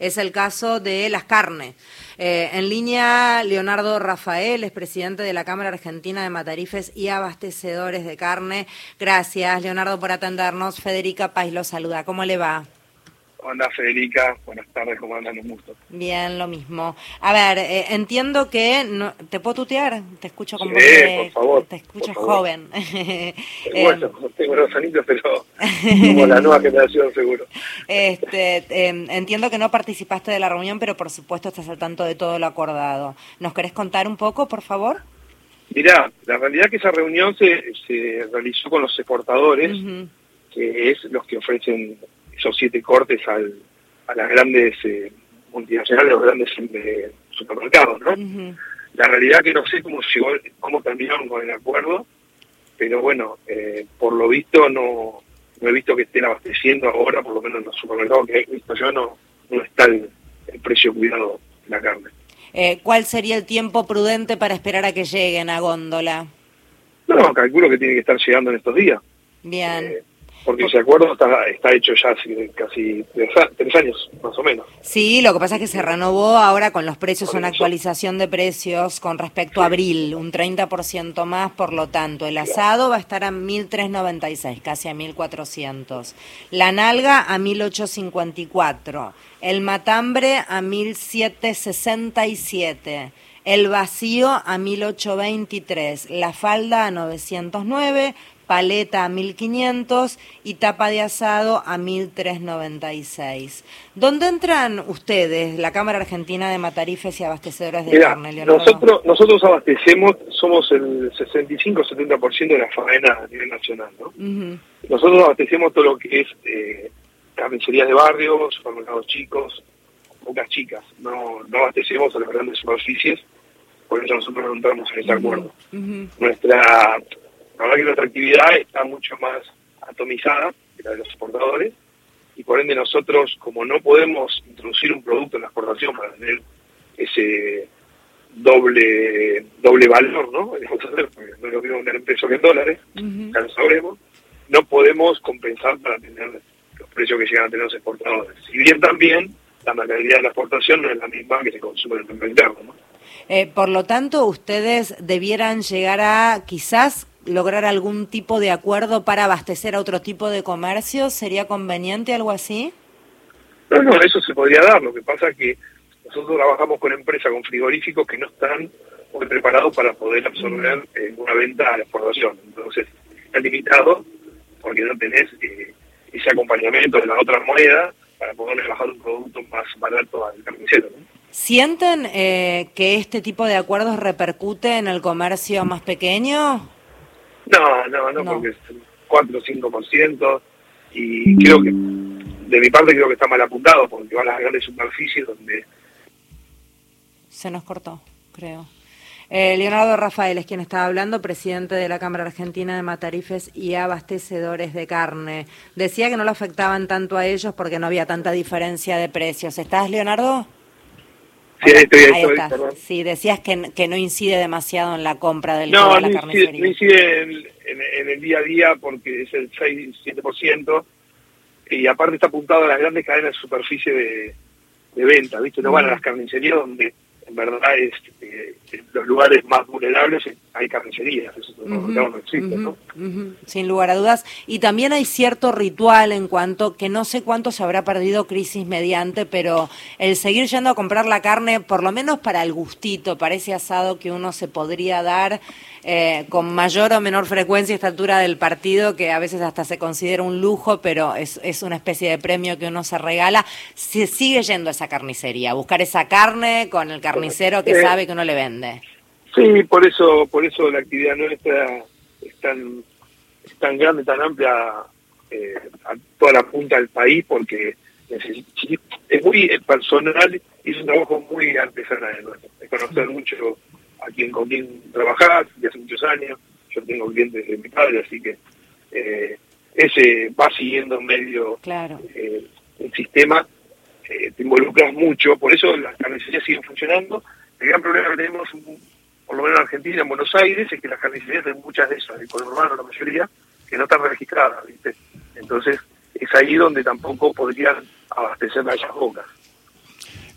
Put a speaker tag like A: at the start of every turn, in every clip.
A: es el caso de las carnes. Eh, en línea, Leonardo Rafael es presidente de la Cámara Argentina de Matarifes y Abastecedores de Carne. Gracias, Leonardo, por atendernos. Federica Pais lo saluda. ¿Cómo le va?
B: Hola Federica, buenas tardes, ¿cómo andan? Un gusto.
A: Bien, lo mismo. A ver, eh, entiendo que... No, ¿Te puedo tutear? Te escucho como
B: por favor,
A: Te escucho joven.
B: bueno, tengo los anitos, pero como la nueva generación seguro.
A: Este, em, entiendo que no participaste de la reunión, pero por supuesto estás al tanto de todo lo acordado. ¿Nos querés contar un poco, por favor?
B: Mirá, la realidad es que esa reunión se, se realizó con los exportadores, que es los que ofrecen esos siete cortes al, a las grandes eh, multinacionales, los grandes eh, supermercados, ¿no? La realidad que no sé cómo llegó, cómo terminaron con el acuerdo, pero bueno, eh, por lo visto no, no he visto que estén abasteciendo ahora, por lo menos en los supermercados que he visto yo, no, no está el, precio cuidado de la carne.
A: ¿Cuál sería el tiempo prudente para esperar a que lleguen a góndola?
B: No, calculo que tiene que estar llegando en estos días.
A: Bien.
B: Porque ese acuerdo está, está hecho ya hace casi tres, años, más o menos.
A: Sí, lo que pasa es que se renovó ahora con los precios, una actualización de precios con respecto a abril, un 30% más, por lo tanto, el asado va a estar a 1.396, casi a 1.400. La nalga a 1.854. El matambre a 1.767. El vacío a 1.823. La falda a 909 paleta a 1500 y tapa de asado a 1396. ¿Dónde entran ustedes, la Cámara Argentina de Matarifes y Abastecedores de Carne,
B: Leonardo? Nosotros, nosotros abastecemos, somos el 65-70% de la faena a nivel nacional, ¿no? Nosotros abastecemos todo lo que es eh, carnicerías de barrio, supermercados chicos, pocas chicas, no, no abastecemos a las grandes superficies, por eso nosotros no entramos en ese acuerdo. Nuestra la verdad que nuestra actividad está mucho más atomizada que la de los exportadores y por ende nosotros, como no podemos introducir un producto en la exportación para tener ese doble doble valor, ¿no? no es lo mismo tener en pesos que en dólares, ya lo sabremos, no podemos compensar para tener los precios que llegan a tener los exportadores. Si bien también la mercadería de la exportación no es la misma que se consume en el mercado interno, ¿no?
A: Eh, por lo tanto, ustedes debieran llegar a quizás lograr algún tipo de acuerdo para abastecer a otro tipo de comercio? ¿Sería conveniente algo así?
B: No, no, eso se podría dar. Lo que pasa es que nosotros trabajamos con empresas, con frigoríficos que no están muy preparados para poder absorber eh, una venta a la exportación. Entonces, está limitado porque no tenés eh, ese acompañamiento de la otra moneda para poder bajar un producto más barato al carnicero.
A: ¿Sienten eh, que este tipo de acuerdos repercute en el comercio más pequeño?
B: No, no, no, porque es 4 o 5%, y creo que, de mi parte creo que está mal apuntado, porque van a las grandes superficies donde...
A: Se nos cortó, creo. Eh, Leonardo Rafael es quien estaba hablando, presidente de la Cámara Argentina de Matarifes y Abastecedores de Carne. Decía que no lo afectaban tanto a ellos porque no había tanta diferencia de precios. ¿Estás, Leonardo?
B: Sí, estoy,
A: ahí Sí, decías que, que, no incide demasiado en la compra del
B: no,
A: de
B: la carnicería. no incide en, el día a día porque es el 6-7%, y aparte está apuntado a las grandes cadenas de superficie de, de venta, ¿viste? No van a las carnicerías donde en verdad es eh, los lugares más vulnerables hay carnicerías, eso no existe, ¿no?
A: Sin lugar a dudas. Y también hay cierto ritual en cuanto que no sé cuánto se habrá perdido crisis mediante, pero el seguir yendo a comprar la carne, por lo menos para el gustito, para ese asado que uno se podría dar eh, con mayor o menor frecuencia a esta altura del partido, que a veces hasta se considera un lujo, pero es, es una especie de premio que uno se regala, se sigue yendo a esa carnicería, a buscar esa carne con el carnicero que sabe que uno le vende.
B: Sí, por eso, por eso la actividad nuestra es tan, tan grande, tan amplia eh, a toda la punta del país, porque es muy personal y es un trabajo muy artesanal, es conocer mucho a quien con quien trabajar de hace muchos años. Yo tengo clientes de mi padre, así que eh, ese va siguiendo medio
A: claro.
B: eh, el sistema. Eh, te involucras mucho, por eso las carnicerías siguen funcionando. El gran problema que tenemos, por lo menos en Argentina, en Buenos Aires, es que las carnicerías de muchas de esas, el urbano la mayoría, que no están registradas, ¿viste? Entonces, es ahí donde tampoco podrían abastecer esas bocas.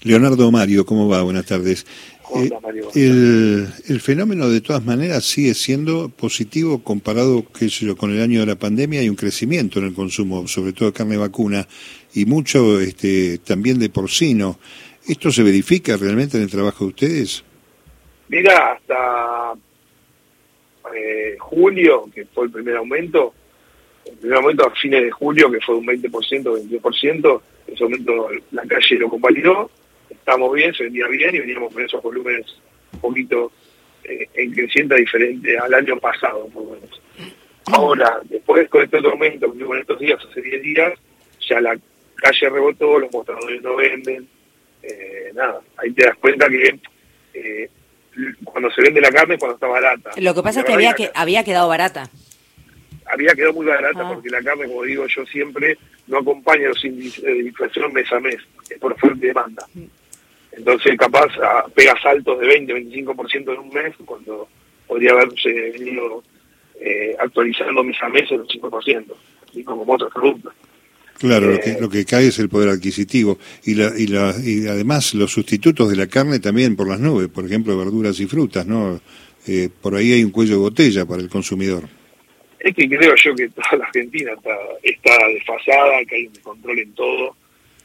C: Leonardo Mario, ¿cómo va? Buenas tardes. Eh, el, el, fenómeno de todas maneras sigue siendo positivo comparado qué sé yo, con el año de la pandemia. Hay un crecimiento en el consumo, sobre todo de carne vacuna y mucho este, también de porcino. ¿Esto se verifica realmente en el trabajo de ustedes?
B: Mira, hasta eh, julio, que fue el primer aumento, el primer aumento a fines de julio, que fue un 20%, 22%, ese aumento la calle lo compartió estamos bien, se vendía bien y veníamos con esos volúmenes un poquito eh, en creciente diferente al año pasado, por lo menos. Ahora, después con este otro aumento, con estos días, hace 10 días, ya la calle rebotó, los mostradores no venden, eh, nada, ahí te das cuenta que eh, cuando se vende la carne cuando está barata.
A: Lo que pasa es que había, que había quedado barata.
B: Había quedado muy barata ah. porque la carne, como digo yo siempre, no acompaña los índices de inflación mes a mes, es por fuerte de demanda. Entonces, capaz pega saltos de 20, 25% en un mes, cuando podría haberse venido eh, actualizando mes a mes en un 5%, así como otros productos.
C: Claro, lo, que, eh, lo que cae es el poder adquisitivo y, la, y, la, y además los sustitutos de la carne también por las nubes, por ejemplo, verduras y frutas, ¿no? Eh, por ahí hay un cuello de botella para el consumidor.
B: Es que creo yo que toda la Argentina está, está desfasada, que hay un control en todo.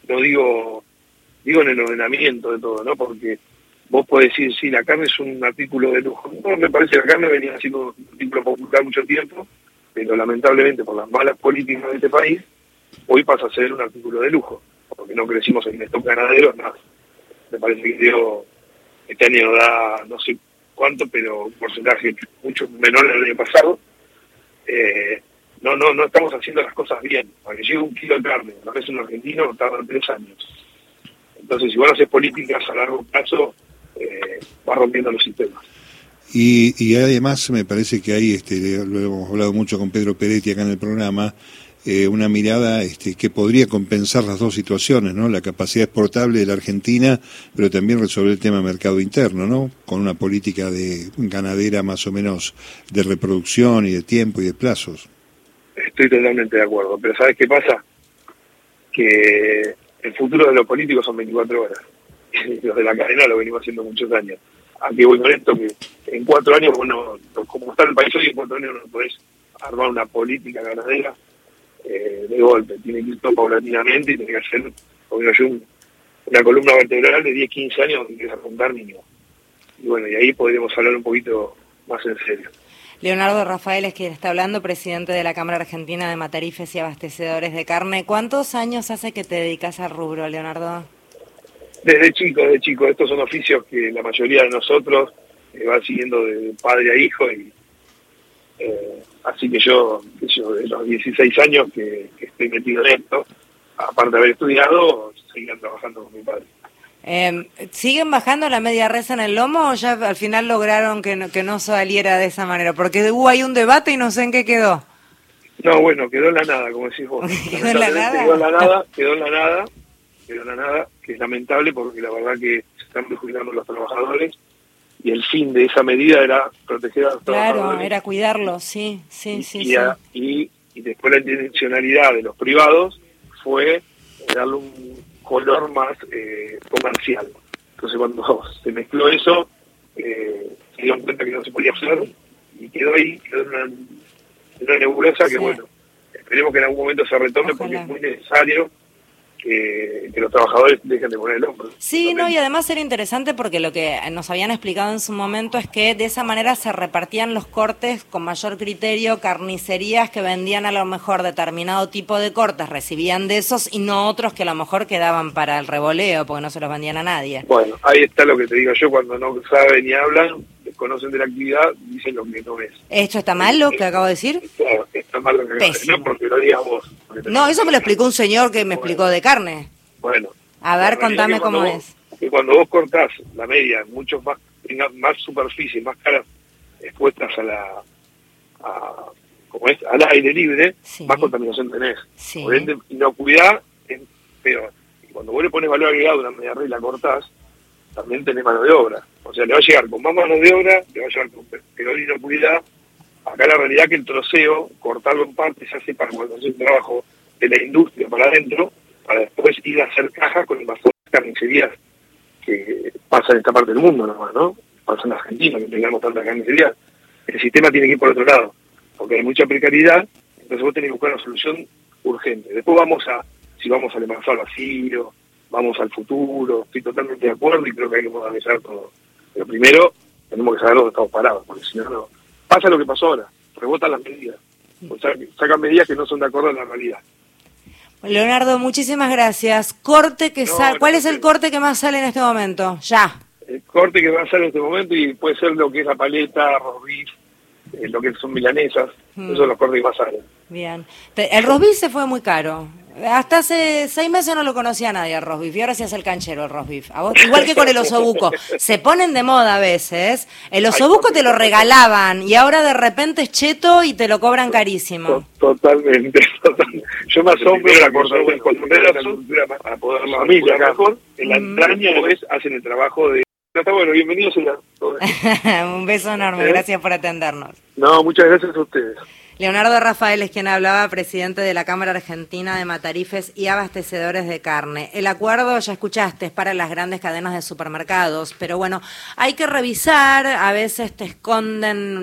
B: No digo digo en el ordenamiento de todo, ¿no? Porque vos podés decir, sí, la carne es un artículo de lujo. No, me parece que la carne venía siendo un artículo popular mucho tiempo, pero lamentablemente por las malas políticas de este país, hoy pasa a ser un artículo de lujo, porque no crecimos en estos ganaderos, nada. Me parece que este año da no sé cuánto, pero un porcentaje mucho menor del año pasado. Eh, no, no, no estamos haciendo las cosas bien. Para que llegue un kilo de carne, a veces un argentino tarda tres años. Entonces, si vos haces políticas a largo plazo, eh, vas rompiendo los sistemas.
C: Y, y además me parece que hay, este, lo hemos hablado mucho con Pedro Peretti acá en el programa, eh, una mirada este, que podría compensar las dos situaciones, ¿no? La capacidad exportable de la Argentina, pero también resolver el tema mercado interno, ¿no? Con una política de ganadera más o menos de reproducción y de tiempo y de plazos.
B: Estoy totalmente de acuerdo, pero ¿sabes qué pasa? Que el futuro de los políticos son 24 horas. los de la cadena lo venimos haciendo muchos años. Aquí voy con esto que en cuatro años, bueno, como está el país hoy, en cuatro años no podés armar una política ganadera eh, de golpe. Tiene que ir todo paulatinamente y tiene que hacer, como yo, una columna vertebral de 10, 15 años donde que apuntar mínimo. Y bueno, y ahí podríamos hablar un poquito más en serio.
A: Leonardo Rafael es quien está hablando, presidente de la Cámara Argentina de Matarifes y Abastecedores de Carne. ¿Cuántos años hace que te dedicas al rubro, Leonardo?
B: Desde chico, desde chico. Estos son oficios que la mayoría de nosotros eh, va siguiendo de padre a hijo. y eh, Así que yo, yo, de los 16 años que, que estoy metido en esto, aparte de haber estudiado, seguía trabajando con mi padre.
A: Eh, ¿Siguen bajando la media reza en el lomo o ya al final lograron que no, que no saliera de esa manera? Porque hubo ahí un debate y no sé en qué quedó.
B: No, bueno, quedó en la nada, como decís vos. ¿Quedó en la nada? Quedó en la nada, quedó en la nada, quedó en la nada, que es lamentable porque la verdad que se están perjudicando los trabajadores y el fin de esa medida era proteger a los trabajadores.
A: Claro, era cuidarlos, sí, sí, sí.
B: Y, Y, y después la intencionalidad de los privados fue darle un color más eh, comercial. Entonces cuando se mezcló eso, eh, se dieron cuenta que no se podía hacer y quedó ahí, quedó en una, una nebulosa que bueno, esperemos que en algún momento se retome porque es muy necesario que, los trabajadores dejen de poner el hombro.
A: Sí, no, y además era interesante porque lo que nos habían explicado en su momento es que de esa manera se repartían los cortes con mayor criterio, carnicerías que vendían a lo mejor determinado tipo de cortes, recibían de esos y no otros que a lo mejor quedaban para el revoleo porque no se los vendían a nadie.
B: Bueno, ahí está lo que te digo yo, cuando no saben ni hablan, conocen de la actividad, dicen lo que no es.
A: ¿Esto está mal lo que acabo de decir?
B: Claro, está mal lo que acabo de decir, no porque lo digas vos.
A: No, eso me lo explicó un señor que me explicó de carne.
B: Bueno.
A: A ver, contame cómo es.
B: Que cuando vos cortás la media, muchos más, tengas más superficie, más caras expuestas a la... A, como es, al aire libre, más contaminación tenés. Sí. Por ende, inocuidad es peor. Y cuando vos le pones valor agregado a una media red y la cortás, también tenés mano de obra. O sea, le va a llegar con más mano de obra, le va a llegar con peor inocuidad. Acá la realidad que el troceo, cortarlo en partes, se hace para cuando hace un trabajo de la industria para adentro, para después ir a hacer cajas con invasores carnicerías que pasa en esta parte del mundo nomás, ¿no? Pasa en Argentina, que tengamos tanta carnicería. El sistema tiene que ir por otro lado, porque hay mucha precariedad, entonces vos tenés que buscar una solución urgente. Después vamos a, si vamos al al vacío, vamos al futuro, estoy totalmente de acuerdo y creo que hay que modernizar todo. Pero primero tenemos que saber dónde estamos parados, porque si no, no. Pasa lo que pasó ahora, rebotan las medidas, o sea, sacan medidas que no son de acuerdo a la realidad.
A: Leonardo, muchísimas gracias. Corte que sale, ¿cuál es el corte que más sale en este momento? Ya.
B: El corte que más sale en este momento y puede ser lo que es la paleta, arroz eh, lo que son milanesas, mm. esos son los cortes que más salen.
A: Bien. El rosbif se fue muy caro. Hasta hace seis meses no lo conocía nadie el rosbif y ahora se hace el canchero el rosbif. Igual que con el osobuco. Se ponen de moda a veces. El osobuco te lo regalaban y ahora de repente es cheto y te lo cobran carísimo.
B: Totalmente. Yo me asombro de la cosa de para poder la familia mejor. En la entraña pues hacen el trabajo de Está bueno, bienvenidos.
A: Un beso enorme, ¿Eh? gracias por atendernos.
B: No, muchas gracias a ustedes.
A: Leonardo Rafael es quien hablaba, presidente de la Cámara Argentina de Matarifes y Abastecedores de Carne. El acuerdo, ya escuchaste, es para las grandes cadenas de supermercados, pero bueno, hay que revisar, a veces te esconden